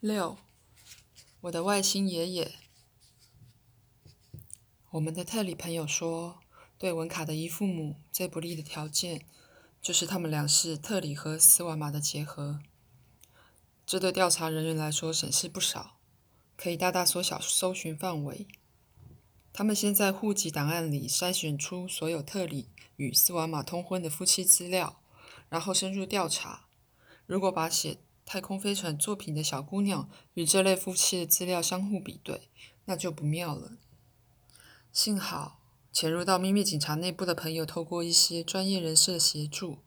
六，我的外星爷爷。我们的特里朋友说，对文卡的姨父母最不利的条件，就是他们俩是特里和斯瓦玛的结合。这对调查人员来说省事不少，可以大大缩小搜寻范围。他们先在户籍档案里筛选出所有特里与斯瓦玛通婚的夫妻资料，然后深入调查。如果把写太空飞船作品的小姑娘与这类夫妻的资料相互比对，那就不妙了。幸好潜入到秘密警察内部的朋友，透过一些专业人士的协助。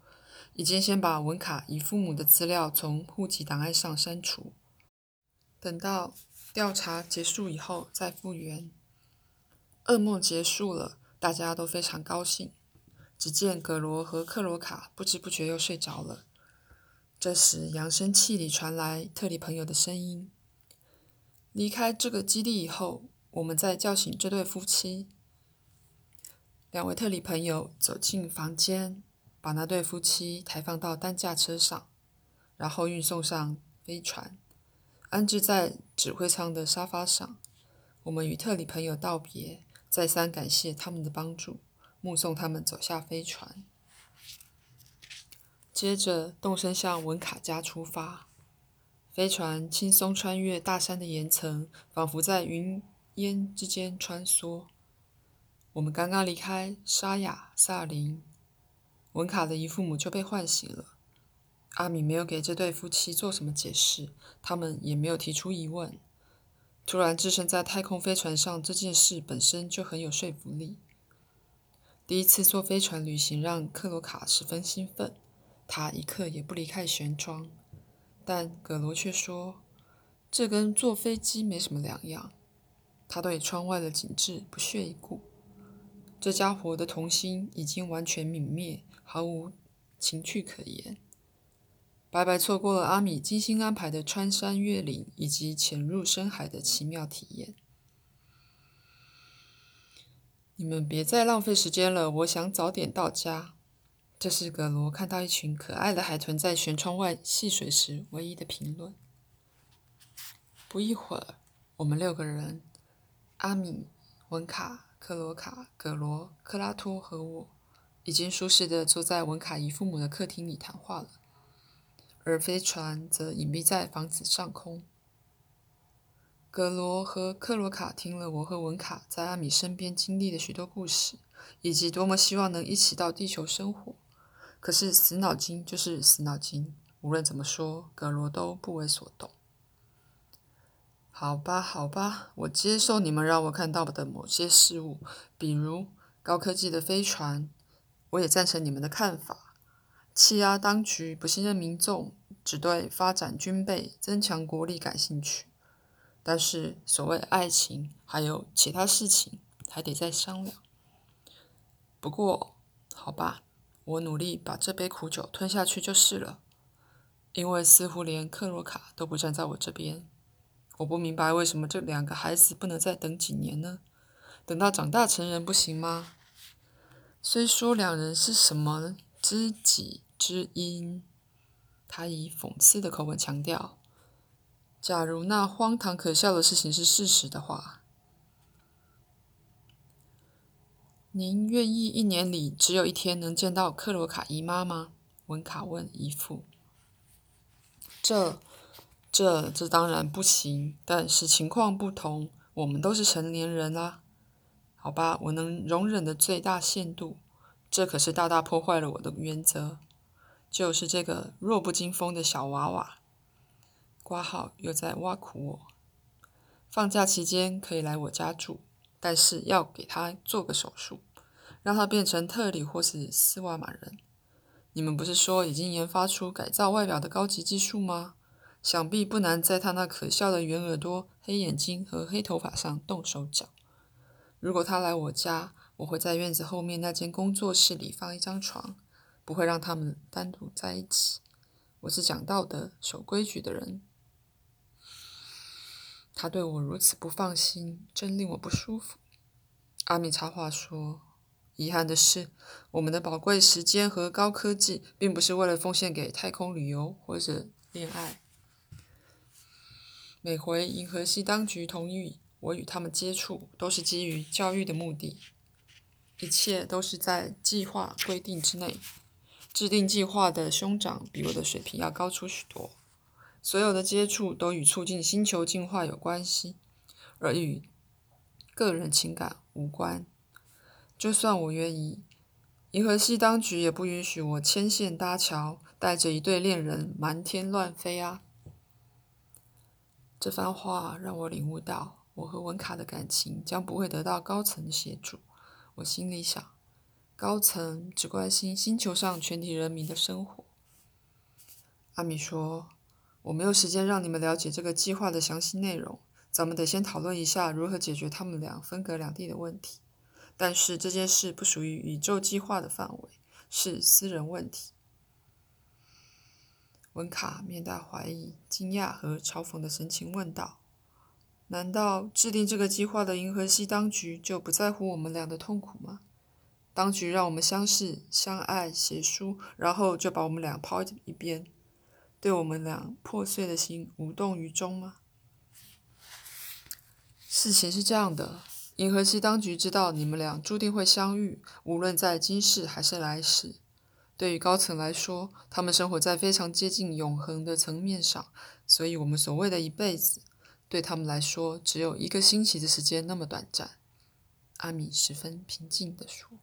已经先把文卡姨父母的资料从户籍档案上删除，等到调查结束以后再复原。噩梦结束了，大家都非常高兴。只见葛罗和克罗卡不知不觉又睡着了。这时，扬声器里传来特里朋友的声音：“离开这个基地以后，我们再叫醒这对夫妻。”两位特里朋友走进房间。把那对夫妻抬放到担架车上，然后运送上飞船，安置在指挥舱的沙发上。我们与特里朋友道别，再三感谢他们的帮助，目送他们走下飞船。接着动身向文卡家出发。飞船轻松穿越大山的岩层，仿佛在云烟之间穿梭。我们刚刚离开沙雅萨林。文卡的姨父母就被唤醒了。阿米没有给这对夫妻做什么解释，他们也没有提出疑问。突然置身在太空飞船上这件事本身就很有说服力。第一次坐飞船旅行让克罗卡十分兴奋，他一刻也不离开舷窗。但葛罗却说，这跟坐飞机没什么两样。他对窗外的景致不屑一顾。这家伙的童心已经完全泯灭。毫无情趣可言，白白错过了阿米精心安排的穿山越岭以及潜入深海的奇妙体验。你们别再浪费时间了，我想早点到家。这是格罗看到一群可爱的海豚在舷窗外戏水时唯一的评论。不一会儿，我们六个人——阿米、文卡、克罗卡、格罗、克拉托和我。已经舒适的坐在文卡姨父母的客厅里谈话了，而飞船则隐蔽在房子上空。格罗和克罗卡听了我和文卡在阿米身边经历的许多故事，以及多么希望能一起到地球生活。可是死脑筋就是死脑筋，无论怎么说，格罗都不为所动。好吧，好吧，我接受你们让我看到的某些事物，比如高科技的飞船。我也赞成你们的看法，欺压当局、不信任民众，只对发展军备、增强国力感兴趣。但是，所谓爱情，还有其他事情，还得再商量。不过，好吧，我努力把这杯苦酒吞下去就是了。因为似乎连克罗卡都不站在我这边。我不明白为什么这两个孩子不能再等几年呢？等到长大成人不行吗？虽说两人是什么知己知音，他以讽刺的口吻强调：“假如那荒唐可笑的事情是事实的话，您愿意一年里只有一天能见到克罗卡姨妈吗？”文卡问姨父。“这、这、这当然不行，但是情况不同，我们都是成年人啦。”好吧，我能容忍的最大限度，这可是大大破坏了我的原则。就是这个弱不禁风的小娃娃，挂号又在挖苦我。放假期间可以来我家住，但是要给他做个手术，让他变成特里或是斯瓦玛人。你们不是说已经研发出改造外表的高级技术吗？想必不难在他那可笑的圆耳朵、黑眼睛和黑头发上动手脚。如果他来我家，我会在院子后面那间工作室里放一张床，不会让他们单独在一起。我是讲道德、守规矩的人。他对我如此不放心，真令我不舒服。阿米插话说：“遗憾的是，我们的宝贵时间和高科技，并不是为了奉献给太空旅游或者恋爱。”每回银河系当局同意我与他们接触，都是基于教育的目的，一切都是在计划规定之内。制定计划的兄长比我的水平要高出许多。所有的接触都与促进星球进化有关系，而与个人情感无关。就算我愿意，银河系当局也不允许我牵线搭桥，带着一对恋人满天乱飞啊！这番话让我领悟到，我和文卡的感情将不会得到高层的协助。我心里想，高层只关心星球上全体人民的生活。阿米说。我没有时间让你们了解这个计划的详细内容，咱们得先讨论一下如何解决他们俩分隔两地的问题。但是这件事不属于宇宙计划的范围，是私人问题。文卡面带怀疑、惊讶和嘲讽的神情问道：“难道制定这个计划的银河系当局就不在乎我们俩的痛苦吗？当局让我们相识、相爱、写书，然后就把我们俩抛一边？”对我们俩破碎的心无动于衷吗？事情是这样的，银河系当局知道你们俩注定会相遇，无论在今世还是来世。对于高层来说，他们生活在非常接近永恒的层面上，所以我们所谓的一辈子，对他们来说只有一个星期的时间那么短暂。阿米十分平静地说：“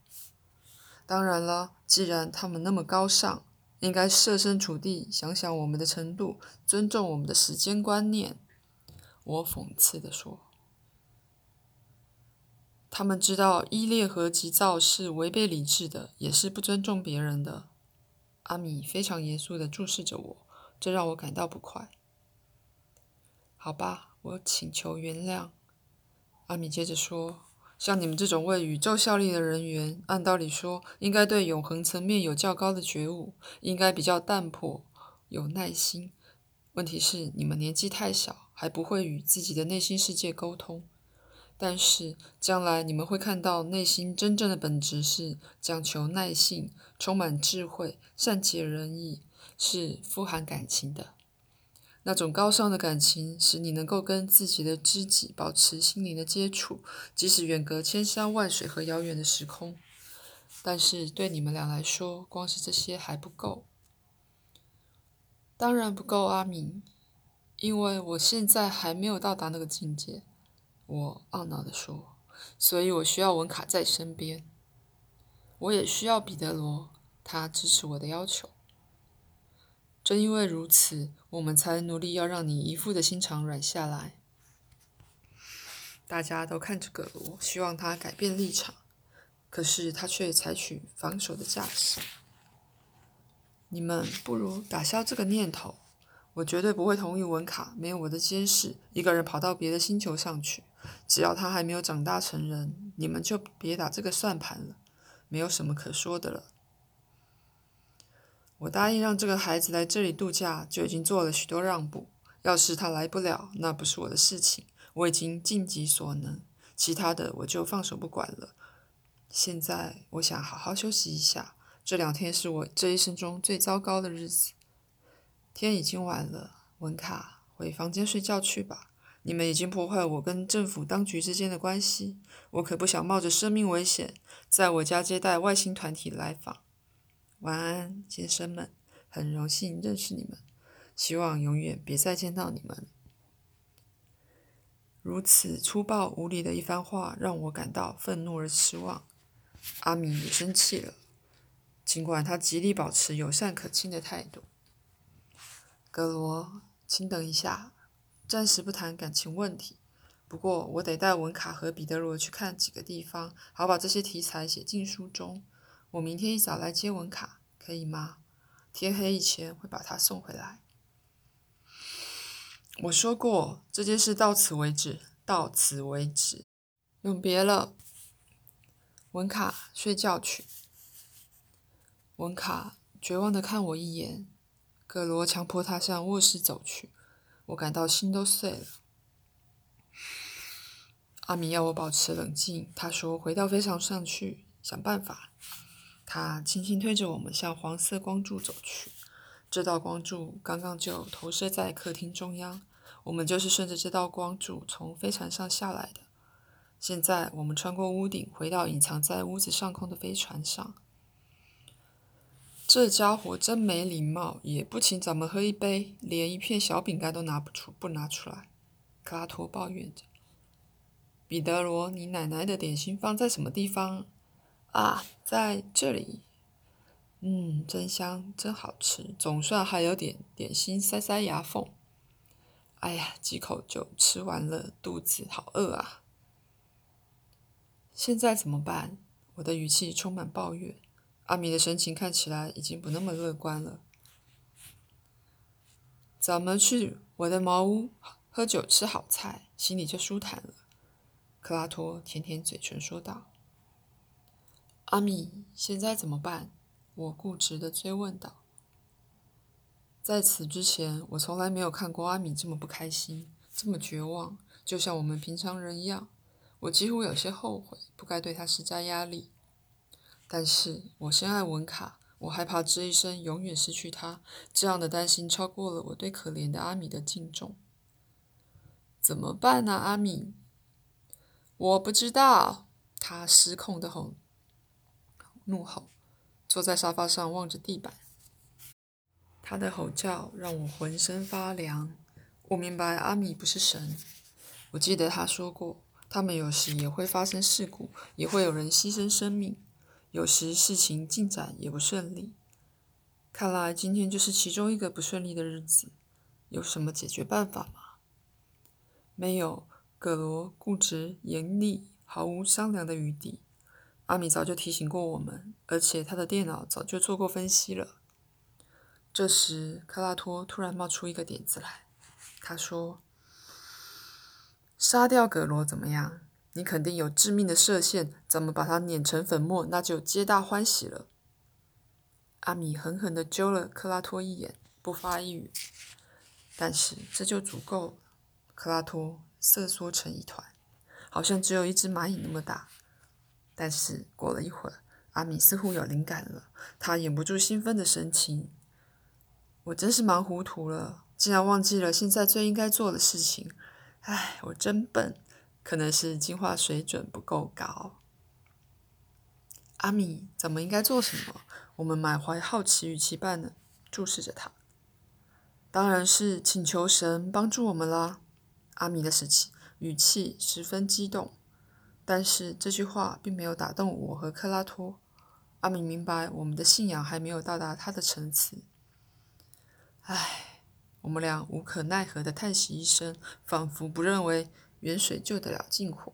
当然了，既然他们那么高尚。”应该设身处地想想我们的程度，尊重我们的时间观念。我讽刺地说：“他们知道依恋和急躁是违背理智的，也是不尊重别人的。”阿米非常严肃地注视着我，这让我感到不快。好吧，我请求原谅。阿米接着说。像你们这种为宇宙效力的人员，按道理说应该对永恒层面有较高的觉悟，应该比较淡泊、有耐心。问题是你们年纪太小，还不会与自己的内心世界沟通。但是将来你们会看到，内心真正的本质是讲求耐性、充满智慧、善解人意，是富含感情的。那种高尚的感情，使你能够跟自己的知己保持心灵的接触，即使远隔千山万水和遥远的时空。但是对你们俩来说，光是这些还不够。当然不够，阿明，因为我现在还没有到达那个境界。我懊恼地说，所以我需要文卡在身边。我也需要彼得罗，他支持我的要求。正因为如此，我们才努力要让你一副的心肠软下来。大家都看着葛罗，希望他改变立场，可是他却采取防守的架势。你们不如打消这个念头。我绝对不会同意文卡没有我的监视，一个人跑到别的星球上去。只要他还没有长大成人，你们就别打这个算盘了。没有什么可说的了。我答应让这个孩子来这里度假，就已经做了许多让步。要是他来不了，那不是我的事情，我已经尽己所能。其他的我就放手不管了。现在我想好好休息一下。这两天是我这一生中最糟糕的日子。天已经晚了，文卡，回房间睡觉去吧。你们已经破坏我跟政府当局之间的关系，我可不想冒着生命危险在我家接待外星团体来访。晚安，先生们，很荣幸认识你们，希望永远别再见到你们。如此粗暴无礼的一番话，让我感到愤怒而失望。阿米也生气了，尽管他极力保持友善可亲的态度。格罗，请等一下，暂时不谈感情问题。不过，我得带文卡和彼得罗去看几个地方，好把这些题材写进书中。我明天一早来接文卡，可以吗？天黑以前会把他送回来。我说过，这件事到此为止，到此为止，永别了。文卡，睡觉去。文卡绝望的看我一眼，葛罗强迫他向卧室走去。我感到心都碎了。阿米要我保持冷静，他说：“回到飞船上去，想办法。”他轻轻推着我们向黄色光柱走去，这道光柱刚刚就投射在客厅中央。我们就是顺着这道光柱从飞船上下来的。现在我们穿过屋顶，回到隐藏在屋子上空的飞船上。这家伙真没礼貌，也不请咱们喝一杯，连一片小饼干都拿不出，不拿出来。克拉托抱怨着：“彼得罗，你奶奶的点心放在什么地方？啊，在这里。嗯，真香，真好吃，总算还有点点心塞塞牙缝。哎呀，几口就吃完了，肚子好饿啊！”现在怎么办？我的语气充满抱怨。阿米的神情看起来已经不那么乐观了。咱们去我的茅屋喝酒吃好菜，心里就舒坦了。克拉托舔舔嘴唇说道。阿米，现在怎么办？我固执的追问道。在此之前，我从来没有看过阿米这么不开心，这么绝望，就像我们平常人一样。我几乎有些后悔，不该对他施加压力。但是我深爱文卡，我害怕这一生永远失去他。这样的担心超过了我对可怜的阿米的敬重。怎么办呢，阿米？我不知道。他失控的吼，怒吼，坐在沙发上望着地板。他的吼叫让我浑身发凉。我明白阿米不是神。我记得他说过。他们有时也会发生事故，也会有人牺牲生命，有时事情进展也不顺利。看来今天就是其中一个不顺利的日子。有什么解决办法吗？没有。葛罗固执、严厉，毫无商量的余地。阿米早就提醒过我们，而且他的电脑早就做过分析了。这时，克拉托突然冒出一个点子来，他说。杀掉葛罗怎么样？你肯定有致命的射线，咱们把它碾成粉末，那就皆大欢喜了。阿米狠狠地揪了克拉托一眼，不发一语。但是这就足够了。克拉托瑟缩成一团，好像只有一只蚂蚁那么大。但是过了一会儿，阿米似乎有灵感了，他掩不住兴奋的神情。我真是忙糊涂了，竟然忘记了现在最应该做的事情。唉，我真笨，可能是进化水准不够高。阿米，咱们应该做什么？我们满怀好奇与期盼的注视着他。当然是请求神帮助我们啦！阿米的语气语气十分激动，但是这句话并没有打动我和克拉托。阿米明白，我们的信仰还没有到达他的层次。唉。我们俩无可奈何的叹息一声，仿佛不认为远水救得了近火。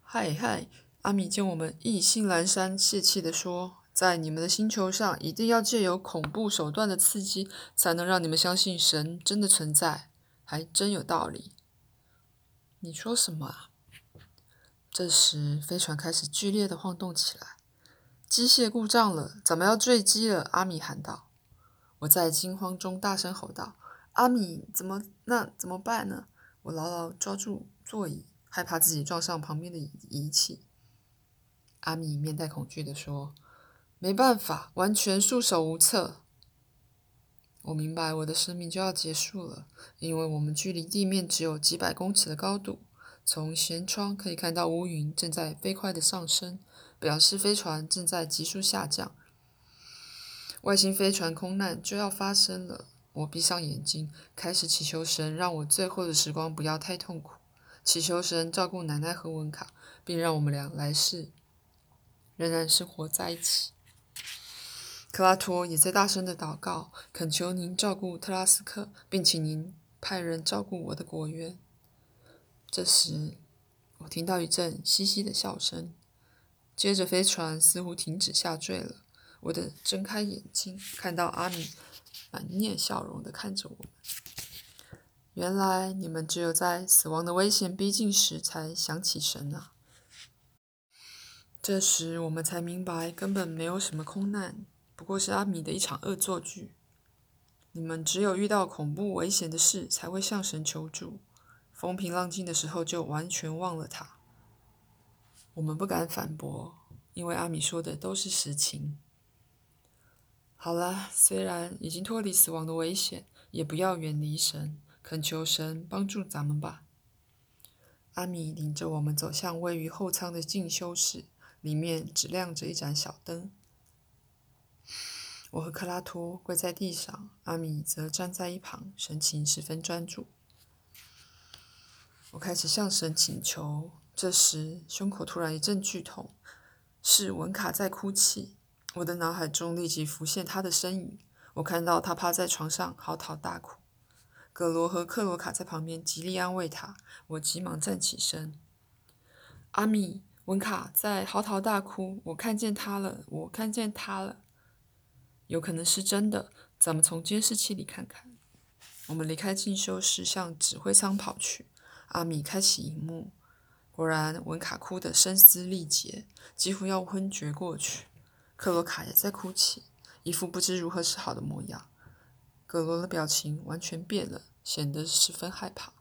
嗨嗨，阿米见我们意兴阑珊，泄气地说：“在你们的星球上，一定要借由恐怖手段的刺激，才能让你们相信神真的存在，还真有道理。”你说什么啊？这时，飞船开始剧烈的晃动起来，机械故障了，咱们要坠机了！阿米喊道。我在惊慌中大声吼道：“阿米，怎么那怎么办呢？”我牢牢抓住座椅，害怕自己撞上旁边的仪器。阿米面带恐惧地说：“没办法，完全束手无策。”我明白我的生命就要结束了，因为我们距离地面只有几百公尺的高度，从舷窗可以看到乌云正在飞快的上升，表示飞船正在急速下降。外星飞船空难就要发生了，我闭上眼睛，开始祈求神，让我最后的时光不要太痛苦，祈求神照顾奶奶和文卡，并让我们俩来世仍然生活在一起。克拉托也在大声的祷告，恳求您照顾特拉斯克，并请您派人照顾我的果园。这时，我听到一阵嘻嘻的笑声，接着飞船似乎停止下坠了。我的睁开眼睛，看到阿米满面笑容的看着我们。原来你们只有在死亡的危险逼近时才想起神啊！这时我们才明白，根本没有什么空难，不过是阿米的一场恶作剧。你们只有遇到恐怖危险的事才会向神求助，风平浪静的时候就完全忘了他。我们不敢反驳，因为阿米说的都是实情。好了，虽然已经脱离死亡的危险，也不要远离神。恳求神帮助咱们吧。阿米领着我们走向位于后舱的进修室，里面只亮着一盏小灯。我和克拉托跪在地上，阿米则站在一旁，神情十分专注。我开始向神请求，这时胸口突然一阵剧痛，是文卡在哭泣。我的脑海中立即浮现他的身影，我看到他趴在床上嚎啕大哭。葛罗和克罗卡在旁边极力安慰他，我急忙站起身。阿米，文卡在嚎啕大哭，我看见他了，我看见他了。有可能是真的，咱们从监视器里看看。我们离开进修室，向指挥舱跑去。阿米开启荧幕，果然文卡哭得声嘶力竭，几乎要昏厥过去。克罗卡也在哭泣，一副不知如何是好的模样。葛罗的表情完全变了，显得十分害怕。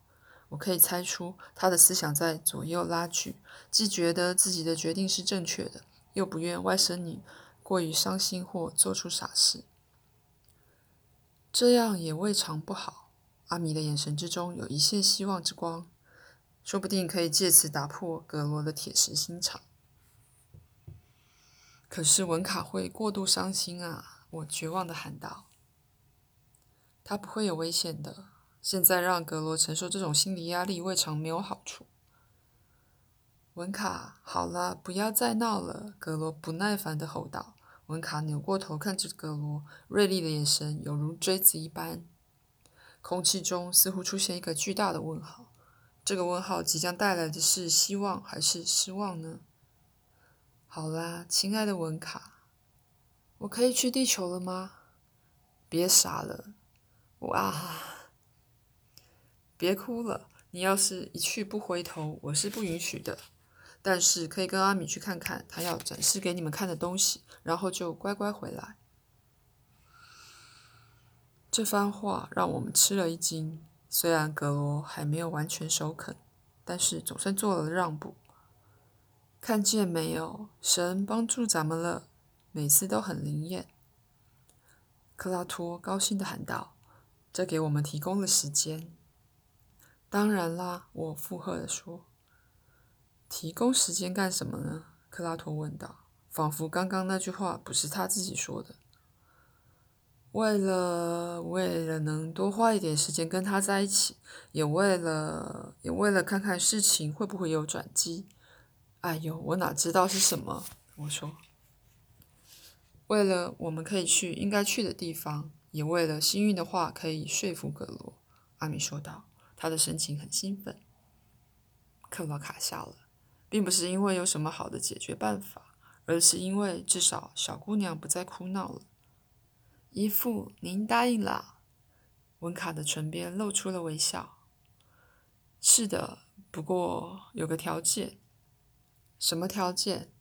我可以猜出他的思想在左右拉锯，既觉得自己的决定是正确的，又不愿外甥女过于伤心或做出傻事。这样也未尝不好。阿米的眼神之中有一线希望之光，说不定可以借此打破葛罗的铁石心肠。可是文卡会过度伤心啊！我绝望地喊道。他不会有危险的。现在让格罗承受这种心理压力，未尝没有好处。文卡，好了，不要再闹了！格罗不耐烦地吼道。文卡扭过头看着格罗，锐利的眼神犹如锥子一般。空气中似乎出现一个巨大的问号。这个问号即将带来的是希望还是失望呢？好啦，亲爱的文卡，我可以去地球了吗？别傻了。哇！别哭了，你要是一去不回头，我是不允许的。但是可以跟阿米去看看他要展示给你们看的东西，然后就乖乖回来。这番话让我们吃了一惊。虽然格罗还没有完全首肯，但是总算做了让步。看见没有，神帮助咱们了，每次都很灵验。克拉托高兴地喊道。这给我们提供了时间。当然啦，我附和地说。提供时间干什么呢？克拉托问道，仿佛刚刚那句话不是他自己说的。为了，为了能多花一点时间跟他在一起，也为了，也为了看看事情会不会有转机。哎呦，我哪知道是什么？我说。为了我们可以去应该去的地方。也为了幸运的话可以说服格罗，阿米说道。他的神情很兴奋。克罗卡笑了，并不是因为有什么好的解决办法，而是因为至少小姑娘不再哭闹了。姨父，您答应了。文卡的唇边露出了微笑。是的，不过有个条件。什么条件？